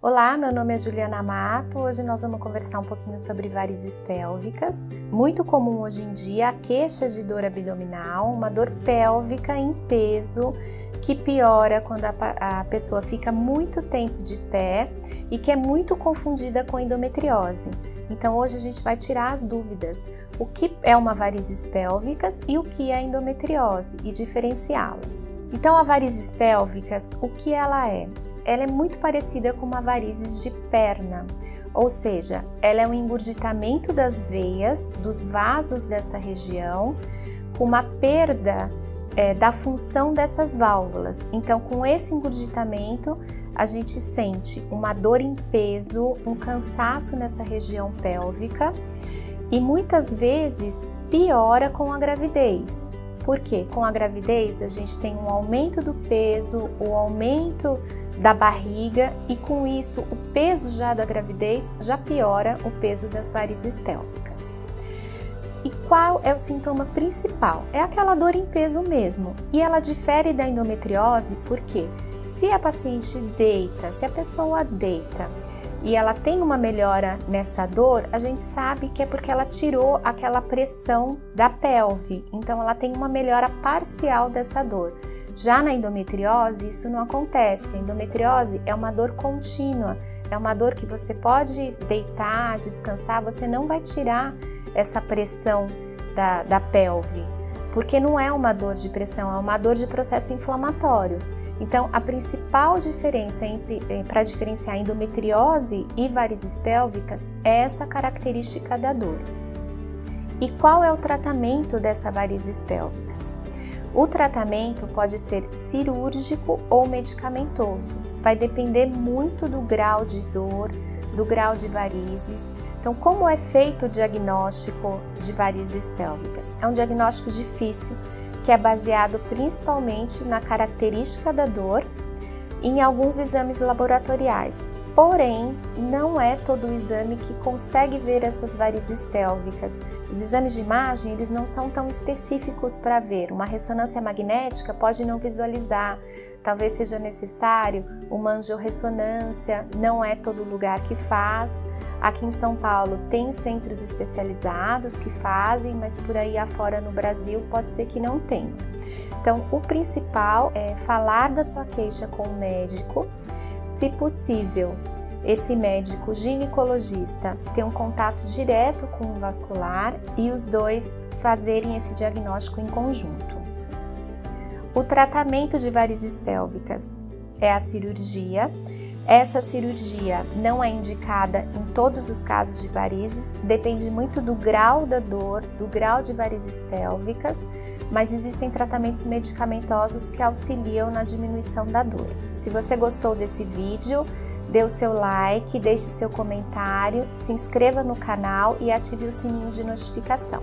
Olá, meu nome é Juliana Mato. Hoje nós vamos conversar um pouquinho sobre varizes pélvicas. Muito comum hoje em dia a queixa de dor abdominal, uma dor pélvica em peso que piora quando a, a pessoa fica muito tempo de pé e que é muito confundida com endometriose. Então hoje a gente vai tirar as dúvidas, o que é uma varizes pélvicas e o que é endometriose e diferenciá-las. Então a varizes pélvicas, o que ela é? Ela é muito parecida com uma varizes de perna, ou seja, ela é um engurgitamento das veias, dos vasos dessa região, com uma perda é, da função dessas válvulas. Então, com esse engurgitamento, a gente sente uma dor em peso, um cansaço nessa região pélvica e muitas vezes piora com a gravidez. Porque com a gravidez a gente tem um aumento do peso, o aumento da barriga e com isso o peso já da gravidez já piora o peso das varizes pélvicas. E qual é o sintoma principal? É aquela dor em peso mesmo. E ela difere da endometriose porque se a paciente deita, se a pessoa deita e ela tem uma melhora nessa dor, a gente sabe que é porque ela tirou aquela pressão da pelve. Então ela tem uma melhora parcial dessa dor. Já na endometriose, isso não acontece. A endometriose é uma dor contínua, é uma dor que você pode deitar, descansar, você não vai tirar essa pressão da, da pelve, porque não é uma dor de pressão, é uma dor de processo inflamatório. Então, a principal diferença eh, para diferenciar endometriose e varizes pélvicas é essa característica da dor. E qual é o tratamento dessa varizes pélvicas? O tratamento pode ser cirúrgico ou medicamentoso. Vai depender muito do grau de dor, do grau de varizes. Então, como é feito o diagnóstico de varizes pélvicas? É um diagnóstico difícil que é baseado principalmente na característica da dor e em alguns exames laboratoriais, Porém, não é todo o exame que consegue ver essas varizes pélvicas. Os exames de imagem, eles não são tão específicos para ver. Uma ressonância magnética pode não visualizar. Talvez seja necessário uma angiorressonância, não é todo lugar que faz. Aqui em São Paulo tem centros especializados que fazem, mas por aí afora no Brasil pode ser que não tenha. Então, o principal é falar da sua queixa com o médico se possível, esse médico ginecologista ter um contato direto com o vascular e os dois fazerem esse diagnóstico em conjunto. O tratamento de varizes pélvicas é a cirurgia. Essa cirurgia não é indicada em todos os casos de varizes, depende muito do grau da dor, do grau de varizes pélvicas, mas existem tratamentos medicamentosos que auxiliam na diminuição da dor. Se você gostou desse vídeo, dê o seu like, deixe seu comentário, se inscreva no canal e ative o sininho de notificação.